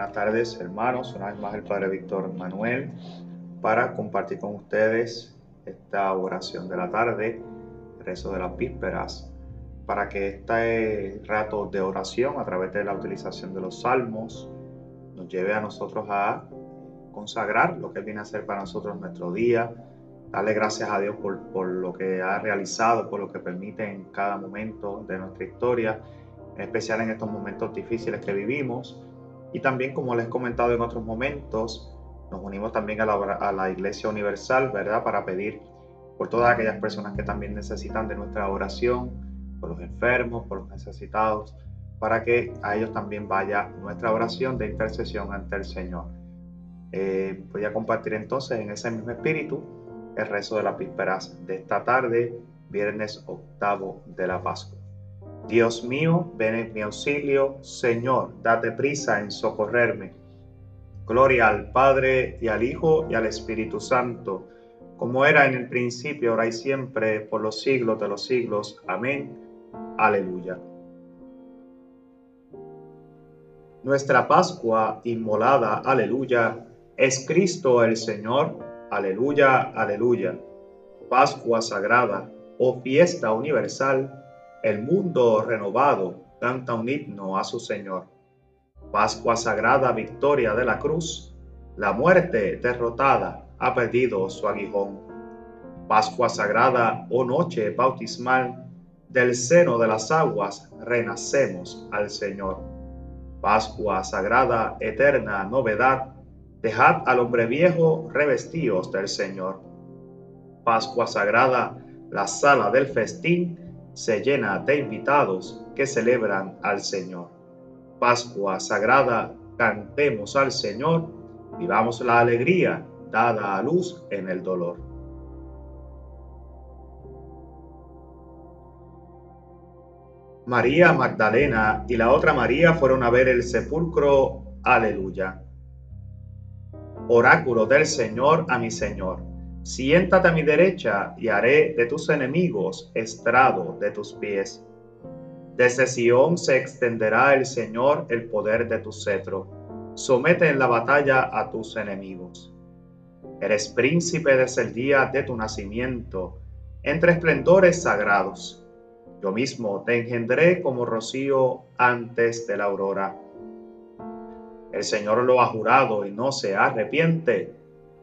Buenas tardes, hermanos. Una vez más el Padre Víctor Manuel para compartir con ustedes esta oración de la tarde, rezo de las vísperas, para que este rato de oración a través de la utilización de los salmos nos lleve a nosotros a consagrar lo que viene a ser para nosotros nuestro día, darle gracias a Dios por, por lo que ha realizado, por lo que permite en cada momento de nuestra historia, en especial en estos momentos difíciles que vivimos y también, como les he comentado en otros momentos, nos unimos también a la, a la Iglesia Universal, ¿verdad? Para pedir por todas aquellas personas que también necesitan de nuestra oración, por los enfermos, por los necesitados, para que a ellos también vaya nuestra oración de intercesión ante el Señor. Eh, voy a compartir entonces en ese mismo espíritu el rezo de las vísperas de esta tarde, viernes octavo de la Pascua. Dios mío, ven en mi auxilio, Señor, date prisa en socorrerme. Gloria al Padre y al Hijo y al Espíritu Santo, como era en el principio, ahora y siempre, por los siglos de los siglos. Amén. Aleluya. Nuestra Pascua inmolada, aleluya, es Cristo el Señor, aleluya, aleluya. Pascua sagrada, oh fiesta universal, el mundo renovado canta un himno a su Señor. Pascua sagrada, victoria de la cruz, la muerte derrotada ha perdido su aguijón. Pascua sagrada, oh noche bautismal, del seno de las aguas renacemos al Señor. Pascua sagrada, eterna novedad, dejad al hombre viejo revestidos del Señor. Pascua sagrada, la sala del festín, se llena de invitados que celebran al Señor. Pascua sagrada, cantemos al Señor, vivamos la alegría dada a luz en el dolor. María Magdalena y la otra María fueron a ver el sepulcro. Aleluya. Oráculo del Señor a mi Señor Siéntate a mi derecha y haré de tus enemigos estrado de tus pies. Desde Sión se extenderá el Señor el poder de tu cetro. Somete en la batalla a tus enemigos. Eres príncipe desde el día de tu nacimiento, entre esplendores sagrados. Yo mismo te engendré como rocío antes de la aurora. El Señor lo ha jurado y no se arrepiente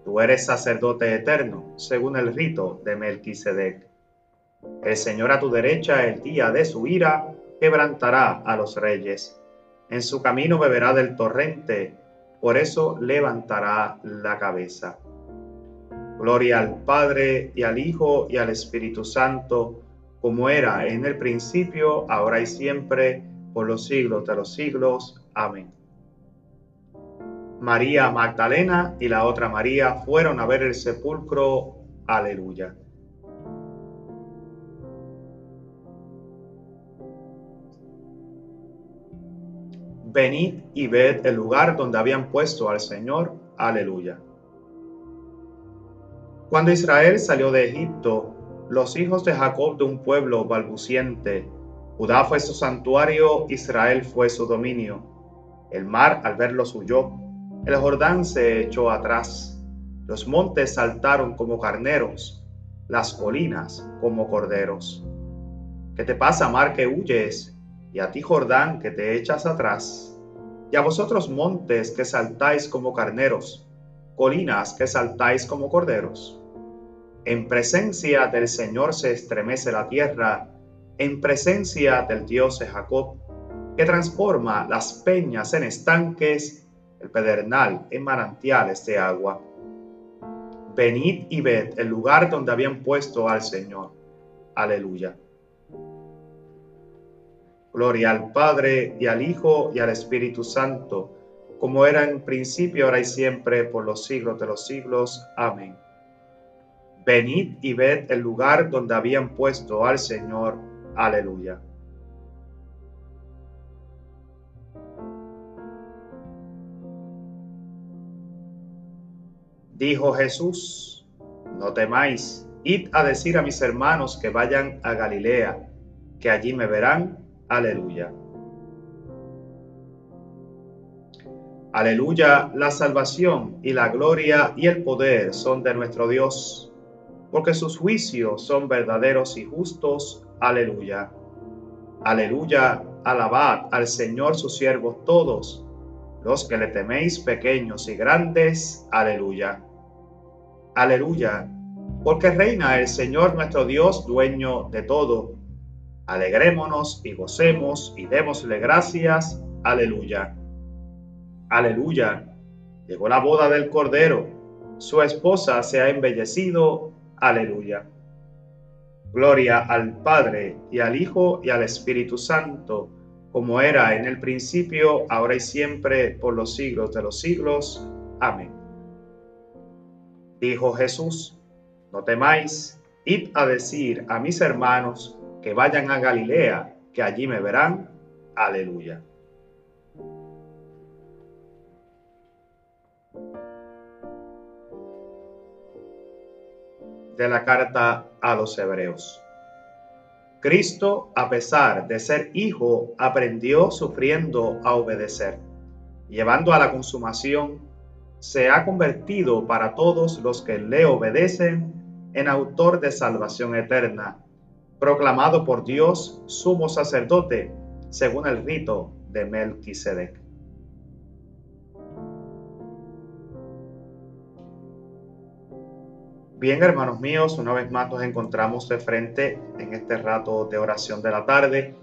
Tú eres sacerdote eterno, según el rito de Melquisedec. El Señor a tu derecha, el día de su ira, quebrantará a los reyes. En su camino beberá del torrente, por eso levantará la cabeza. Gloria al Padre y al Hijo y al Espíritu Santo, como era en el principio, ahora y siempre, por los siglos de los siglos. Amén. María Magdalena y la otra María fueron a ver el sepulcro. Aleluya. Venid y ved el lugar donde habían puesto al Señor. Aleluya. Cuando Israel salió de Egipto, los hijos de Jacob de un pueblo balbuciente, Judá fue su santuario, Israel fue su dominio. El mar al verlos huyó el Jordán se echó atrás, los montes saltaron como carneros, las colinas como corderos. ¿Qué te pasa, mar, que huyes? Y a ti, Jordán, que te echas atrás. Y a vosotros, montes, que saltáis como carneros, colinas, que saltáis como corderos. En presencia del Señor se estremece la tierra, en presencia del Dios de Jacob, que transforma las peñas en estanques el pedernal en manantiales de agua. Venid y ved el lugar donde habían puesto al Señor. Aleluya. Gloria al Padre y al Hijo y al Espíritu Santo, como era en principio, ahora y siempre, por los siglos de los siglos. Amén. Venid y ved el lugar donde habían puesto al Señor. Aleluya. Dijo Jesús, no temáis, id a decir a mis hermanos que vayan a Galilea, que allí me verán. Aleluya. Aleluya, la salvación y la gloria y el poder son de nuestro Dios, porque sus juicios son verdaderos y justos. Aleluya. Aleluya, alabad al Señor sus siervos todos, los que le teméis pequeños y grandes. Aleluya. Aleluya, porque reina el Señor nuestro Dios, dueño de todo. Alegrémonos y gocemos y démosle gracias. Aleluya. Aleluya. Llegó la boda del Cordero. Su esposa se ha embellecido. Aleluya. Gloria al Padre y al Hijo y al Espíritu Santo, como era en el principio, ahora y siempre, por los siglos de los siglos. Amén. Dijo Jesús, no temáis, id a decir a mis hermanos que vayan a Galilea, que allí me verán. Aleluya. de la carta a los hebreos. Cristo, a pesar de ser hijo, aprendió sufriendo a obedecer. Llevando a la consumación, se ha convertido para todos los que le obedecen en autor de salvación eterna, proclamado por Dios sumo sacerdote, según el rito de Melquisedec. Bien, hermanos míos, una vez más nos encontramos de frente en este rato de oración de la tarde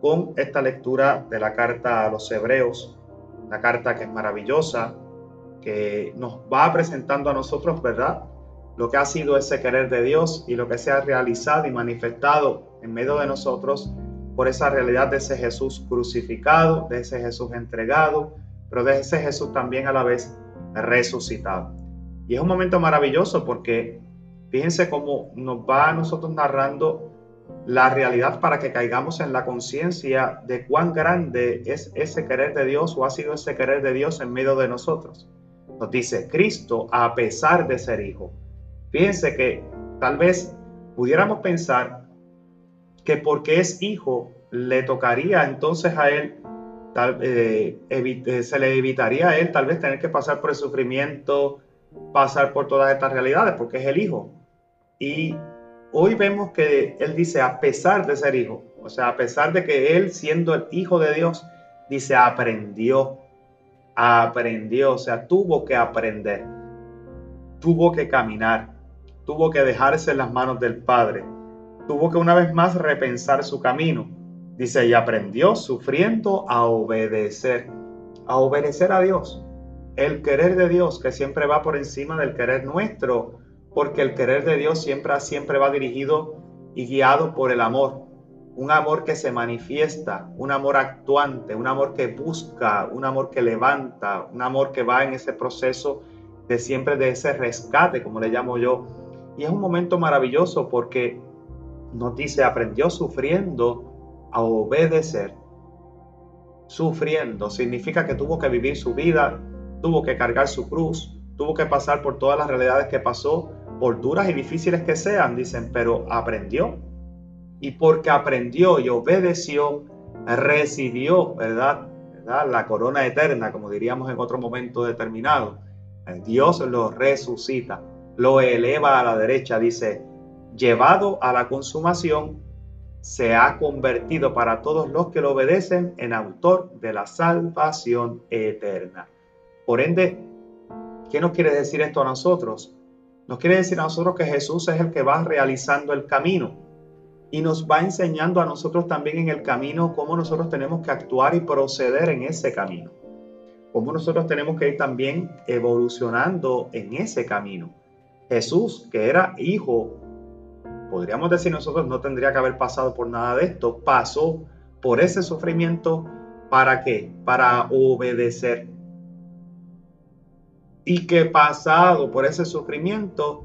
con esta lectura de la carta a los hebreos, una carta que es maravillosa, que nos va presentando a nosotros, ¿verdad? Lo que ha sido ese querer de Dios y lo que se ha realizado y manifestado en medio de nosotros por esa realidad de ese Jesús crucificado, de ese Jesús entregado, pero de ese Jesús también a la vez resucitado. Y es un momento maravilloso porque fíjense cómo nos va a nosotros narrando la realidad para que caigamos en la conciencia de cuán grande es ese querer de Dios o ha sido ese querer de Dios en medio de nosotros. Nos dice Cristo a pesar de ser hijo. Fíjense que tal vez pudiéramos pensar que porque es hijo le tocaría entonces a él, tal, eh, eh, se le evitaría a él tal vez tener que pasar por el sufrimiento, pasar por todas estas realidades porque es el Hijo. Y hoy vemos que Él dice, a pesar de ser Hijo, o sea, a pesar de que Él siendo el Hijo de Dios, dice, aprendió, aprendió, o sea, tuvo que aprender, tuvo que caminar, tuvo que dejarse en las manos del Padre, tuvo que una vez más repensar su camino. Dice, y aprendió sufriendo a obedecer, a obedecer a Dios el querer de Dios que siempre va por encima del querer nuestro, porque el querer de Dios siempre, siempre va dirigido y guiado por el amor, un amor que se manifiesta, un amor actuante, un amor que busca, un amor que levanta, un amor que va en ese proceso de siempre de ese rescate, como le llamo yo. Y es un momento maravilloso porque nos dice, aprendió sufriendo a obedecer. Sufriendo significa que tuvo que vivir su vida tuvo que cargar su cruz, tuvo que pasar por todas las realidades que pasó, por duras y difíciles que sean, dicen, pero aprendió. Y porque aprendió y obedeció, recibió, ¿verdad? ¿verdad? La corona eterna, como diríamos en otro momento determinado. Dios lo resucita, lo eleva a la derecha, dice, llevado a la consumación, se ha convertido para todos los que lo obedecen en autor de la salvación eterna. Por ende, ¿qué nos quiere decir esto a nosotros? Nos quiere decir a nosotros que Jesús es el que va realizando el camino y nos va enseñando a nosotros también en el camino cómo nosotros tenemos que actuar y proceder en ese camino. Cómo nosotros tenemos que ir también evolucionando en ese camino. Jesús, que era hijo, podríamos decir nosotros no tendría que haber pasado por nada de esto, pasó por ese sufrimiento para qué? Para obedecer y que pasado por ese sufrimiento,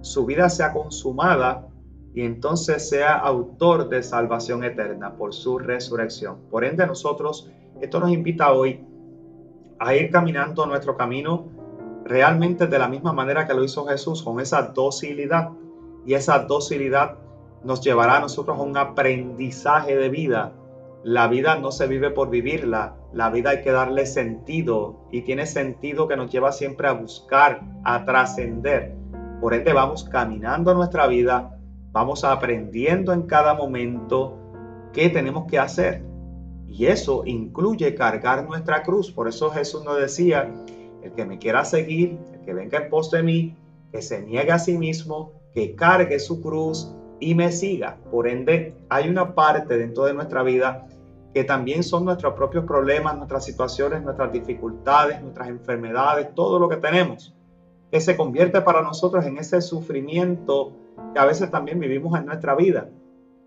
su vida sea consumada y entonces sea autor de salvación eterna por su resurrección. Por ende, nosotros, esto nos invita hoy a ir caminando nuestro camino realmente de la misma manera que lo hizo Jesús, con esa docilidad. Y esa docilidad nos llevará a nosotros a un aprendizaje de vida. La vida no se vive por vivirla, la vida hay que darle sentido y tiene sentido que nos lleva siempre a buscar, a trascender. Por ende vamos caminando nuestra vida, vamos aprendiendo en cada momento qué tenemos que hacer. Y eso incluye cargar nuestra cruz. Por eso Jesús nos decía, el que me quiera seguir, el que venga en pos de mí, que se niegue a sí mismo, que cargue su cruz y me siga. Por ende, hay una parte dentro de nuestra vida que también son nuestros propios problemas, nuestras situaciones, nuestras dificultades, nuestras enfermedades, todo lo que tenemos, que se convierte para nosotros en ese sufrimiento que a veces también vivimos en nuestra vida.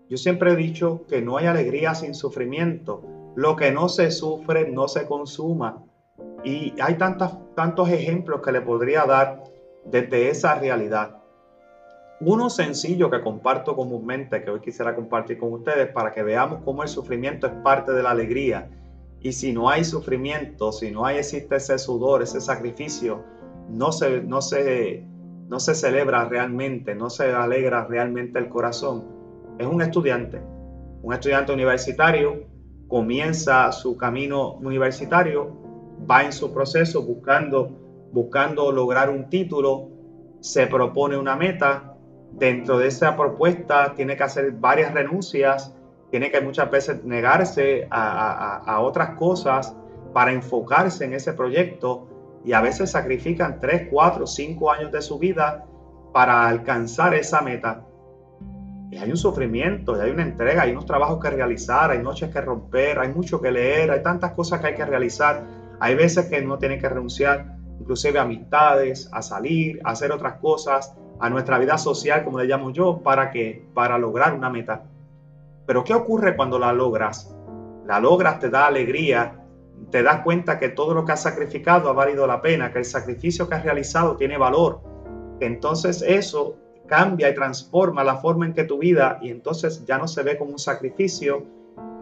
Yo siempre he dicho que no hay alegría sin sufrimiento. Lo que no se sufre no se consuma. Y hay tantas, tantos ejemplos que le podría dar desde esa realidad. Uno sencillo que comparto comúnmente, que hoy quisiera compartir con ustedes para que veamos cómo el sufrimiento es parte de la alegría. Y si no hay sufrimiento, si no hay, existe ese sudor, ese sacrificio, no se, no, se, no se celebra realmente, no se alegra realmente el corazón. Es un estudiante, un estudiante universitario, comienza su camino universitario, va en su proceso buscando, buscando lograr un título, se propone una meta, dentro de esa propuesta tiene que hacer varias renuncias, tiene que muchas veces negarse a, otras cosas para enfocarse en ese proyecto y a veces sacrifican 3, 4, 5 años de su vida para alcanzar esa meta. Y hay un sufrimiento, hay una entrega, hay unos trabajos que realizar, hay noches que romper, hay mucho que leer, hay tantas cosas que hay que realizar. Hay veces que uno tiene que renunciar inclusive a amistades, a salir, a hacer otras cosas, a nuestra vida social, como le llamo yo, para que para lograr una meta. Pero ¿qué ocurre cuando la logras? La logras, te da alegría, te das cuenta que todo lo que has sacrificado ha valido la pena, que el sacrificio que has realizado tiene valor. Entonces eso cambia y transforma la forma en que tu vida y entonces ya no se ve como un sacrificio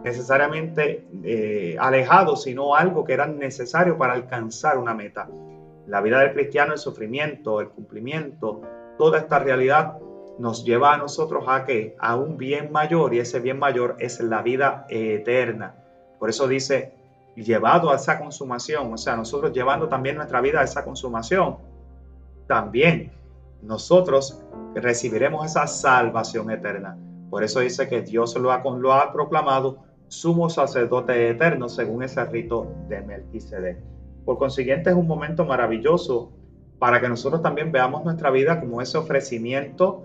necesariamente eh, alejado, sino algo que era necesario para alcanzar una meta. La vida del cristiano, el sufrimiento, el cumplimiento, toda esta realidad nos lleva a nosotros a que a un bien mayor y ese bien mayor es la vida eterna. Por eso dice llevado a esa consumación, o sea, nosotros llevando también nuestra vida a esa consumación, también nosotros recibiremos esa salvación eterna. Por eso dice que Dios lo ha, lo proclamado sumo sacerdote eterno según ese rito de Melquisedec. Por consiguiente es un momento maravilloso para que nosotros también veamos nuestra vida como ese ofrecimiento,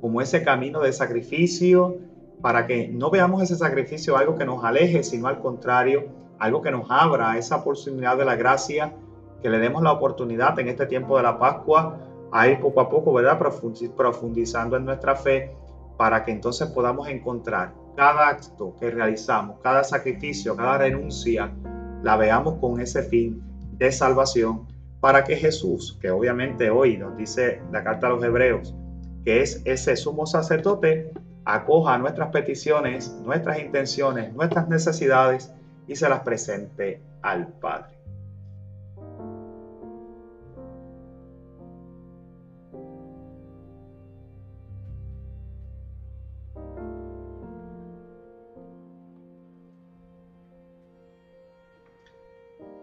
como ese camino de sacrificio, para que no veamos ese sacrificio algo que nos aleje, sino al contrario, algo que nos abra esa posibilidad de la gracia, que le demos la oportunidad en este tiempo de la Pascua a ir poco a poco, ¿verdad? Profundizando en nuestra fe para que entonces podamos encontrar cada acto que realizamos, cada sacrificio, cada renuncia, la veamos con ese fin de salvación para que Jesús, que obviamente hoy nos dice la carta a los hebreos, que es ese sumo sacerdote, acoja nuestras peticiones, nuestras intenciones, nuestras necesidades y se las presente al Padre.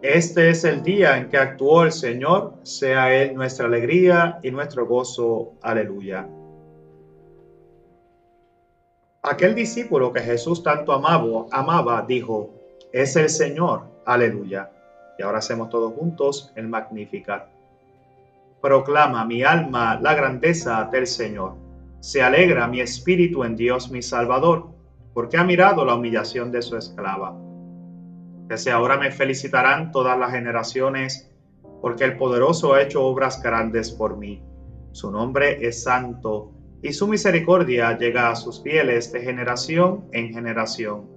Este es el día en que actuó el Señor, sea Él nuestra alegría y nuestro gozo. Aleluya. Aquel discípulo que Jesús tanto amaba, amaba dijo, es el Señor. Aleluya. Y ahora hacemos todos juntos el Magnificat. Proclama mi alma la grandeza del Señor. Se alegra mi espíritu en Dios mi Salvador, porque ha mirado la humillación de su esclava Desde ahora me felicitarán todas las generaciones, porque el poderoso ha hecho obras grandes por mí. Su nombre es santo, y su misericordia llega a sus fieles de generación en generación.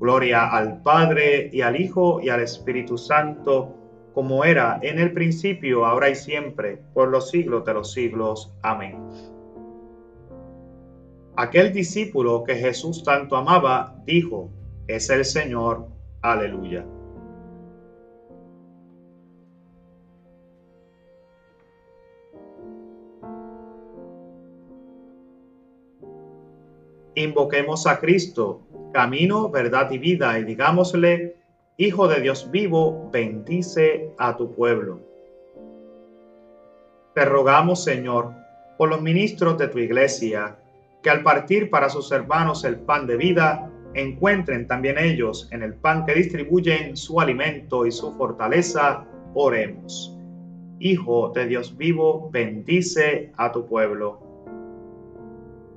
Gloria al Padre y al Hijo y al Espíritu Santo, como era en el principio, ahora y siempre, por los siglos de los siglos. Amén. Aquel discípulo que Jesús tanto amaba, dijo, es el Señor. Aleluya. Invoquemos a Cristo camino, verdad y vida, y digámosle, Hijo de Dios vivo, bendice a tu pueblo. Te rogamos, Señor, por los ministros de tu iglesia, que al partir para sus hermanos el pan de vida, encuentren también ellos en el pan que distribuyen su alimento y su fortaleza, oremos. Hijo de Dios vivo, bendice a tu pueblo.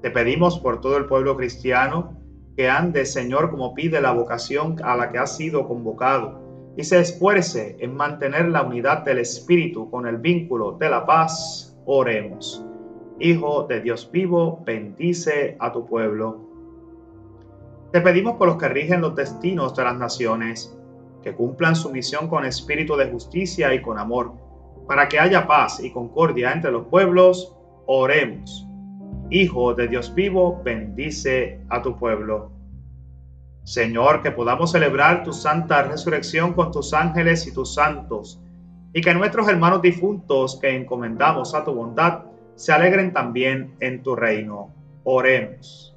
Te pedimos por todo el pueblo cristiano, que ande, Señor, como pide la vocación a la que ha sido convocado, y se esfuerce en mantener la unidad del Espíritu con el vínculo de la paz. Oremos. Hijo de Dios vivo, bendice a tu pueblo. Te pedimos por los que rigen los destinos de las naciones, que cumplan su misión con espíritu de justicia y con amor, para que haya paz y concordia entre los pueblos. Oremos. Hijo de Dios vivo, bendice a tu pueblo. Señor, que podamos celebrar tu santa resurrección con tus ángeles y tus santos, y que nuestros hermanos difuntos que encomendamos a tu bondad se alegren también en tu reino. Oremos.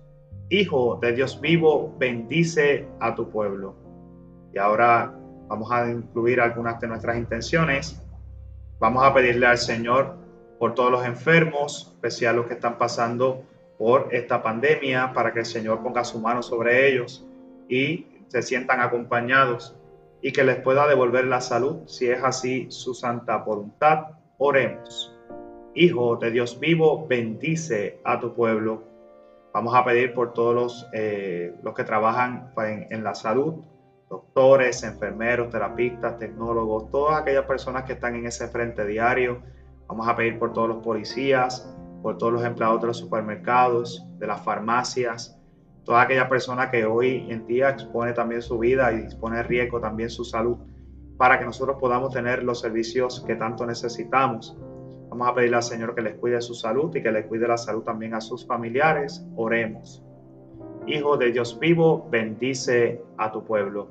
Hijo de Dios vivo, bendice a tu pueblo. Y ahora vamos a incluir algunas de nuestras intenciones. Vamos a pedirle al Señor por todos los enfermos, especial los que están pasando por esta pandemia, para que el Señor ponga su mano sobre ellos y se sientan acompañados y que les pueda devolver la salud, si es así su santa voluntad. Oremos. Hijo de Dios vivo, bendice a tu pueblo. Vamos a pedir por todos los, eh, los que trabajan en, en la salud, doctores, enfermeros, terapistas, tecnólogos, todas aquellas personas que están en ese frente diario Vamos a pedir por todos los policías, por todos los empleados de los supermercados, de las farmacias, toda aquella persona que hoy en día expone también su vida y expone riesgo también su salud, para que nosotros podamos tener los servicios que tanto necesitamos. Vamos a pedirle al Señor que les cuide su salud y que le cuide la salud también a sus familiares. Oremos. Hijo de Dios vivo, bendice a tu pueblo.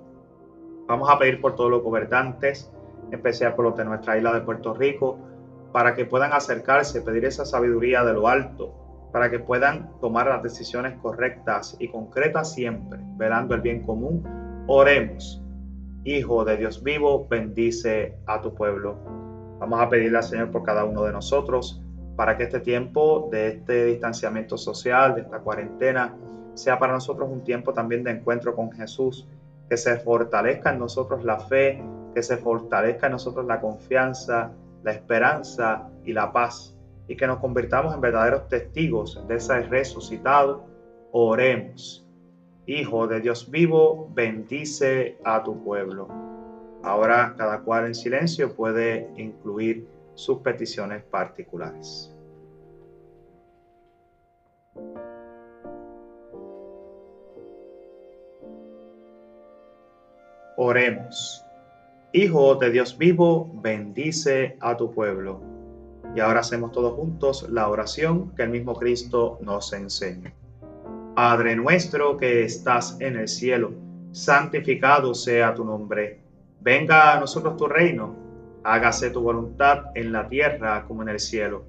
Vamos a pedir por todos los gobernantes, en especial por los de nuestra isla de Puerto Rico, para que puedan acercarse, pedir esa sabiduría de lo alto, para que puedan tomar las decisiones correctas y concretas siempre, velando el bien común. Oremos. Hijo de Dios vivo, bendice a tu pueblo. Vamos a pedirle al Señor por cada uno de nosotros para que este tiempo de este distanciamiento social, de esta cuarentena, sea para nosotros un tiempo también de encuentro con Jesús, que se fortalezca en nosotros la fe, que se fortalezca en nosotros la confianza, la esperanza y la paz, y que nos convirtamos en verdaderos testigos de ese resucitado, oremos. Hijo de Dios vivo, bendice a tu pueblo. Ahora cada cual en silencio puede incluir sus peticiones particulares. Oremos. Hijo de Dios vivo, bendice a tu pueblo. Y ahora hacemos todos juntos la oración que el mismo Cristo nos enseña. Padre nuestro que estás en el cielo, santificado sea tu nombre. Venga a nosotros tu reino. Hágase tu voluntad en la tierra como en el cielo.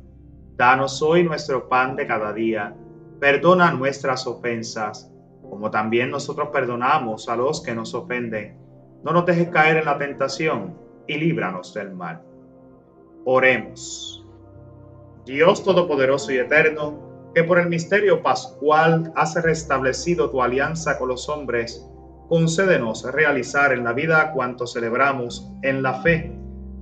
Danos hoy nuestro pan de cada día. Perdona nuestras ofensas, como también nosotros perdonamos a los que nos ofenden no nos dejes caer en la tentación y líbranos del mal. Oremos. Dios Todopoderoso y Eterno, que por el misterio pascual has restablecido tu alianza con los hombres, concédenos realizar en la vida cuanto celebramos en la fe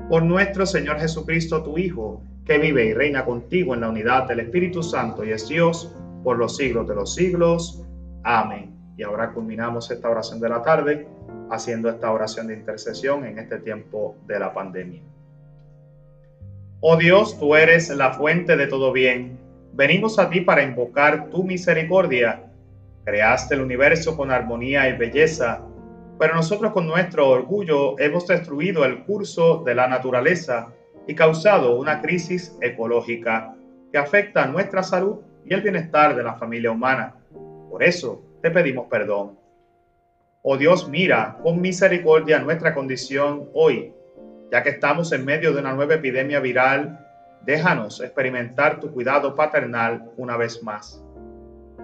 por nuestro Señor Jesucristo, tu Hijo, que vive y reina contigo en la unidad del Espíritu Santo y es Dios por los siglos de los siglos. Amén. Y ahora culminamos esta oración de la tarde haciendo esta oración de intercesión en este tiempo de la pandemia. Oh Dios, tú eres la fuente de todo bien. Venimos a ti para invocar tu misericordia. Creaste el universo con armonía y belleza Pero nosotros con nuestro orgullo hemos destruido el curso de la naturaleza y causado una crisis ecológica que afecta a nuestra salud y el bienestar de la familia humana. Por eso te pedimos perdón. Oh Dios, mira con misericordia nuestra condición hoy, ya que estamos en medio de una nueva epidemia viral, déjanos experimentar tu cuidado paternal una vez más.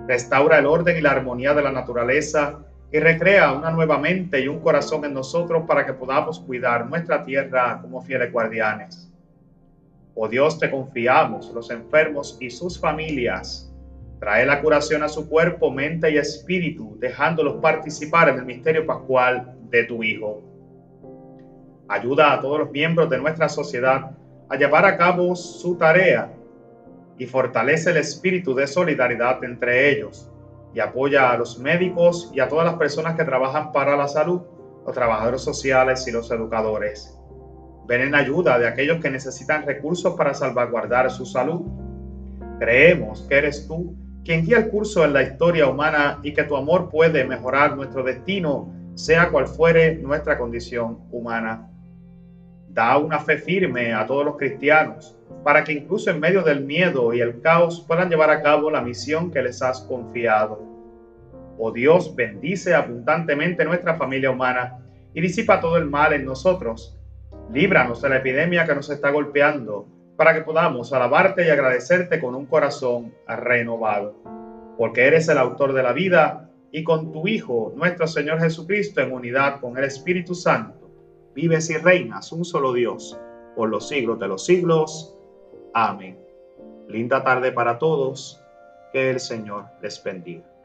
Restaura el orden y la armonía de la naturaleza y recrea una nueva mente y un corazón en nosotros para que podamos cuidar nuestra tierra como fieles guardianes. Oh Dios, te confiamos los enfermos y sus familias. Trae la curación a su cuerpo, mente y espíritu, dejándolos participar en el misterio pascual de tu Hijo. Ayuda a todos los miembros de nuestra sociedad a llevar a cabo su tarea y fortalece el espíritu de solidaridad entre ellos y apoya a los médicos y a todas las personas que trabajan para la salud, los trabajadores sociales y los educadores. Ven en ayuda de aquellos que necesitan recursos para salvaguardar su salud. Creemos que eres tú quien guía el curso en la historia humana y que tu amor puede mejorar nuestro destino, sea cual fuere nuestra condición humana. Da una fe firme a todos los cristianos para que incluso en medio del miedo y el caos puedan llevar a cabo la misión que les has confiado. Oh Dios, bendice abundantemente nuestra familia humana y disipa todo el mal en nosotros. Líbranos de la epidemia que nos está golpeando, para que podamos alabarte y agradecerte con un corazón renovado. Porque eres el autor de la vida y con tu Hijo, nuestro Señor Jesucristo, en unidad con el Espíritu Santo, vives y reinas un solo Dios por los siglos de los siglos. Amén. Linda tarde para todos. Que el Señor les bendiga.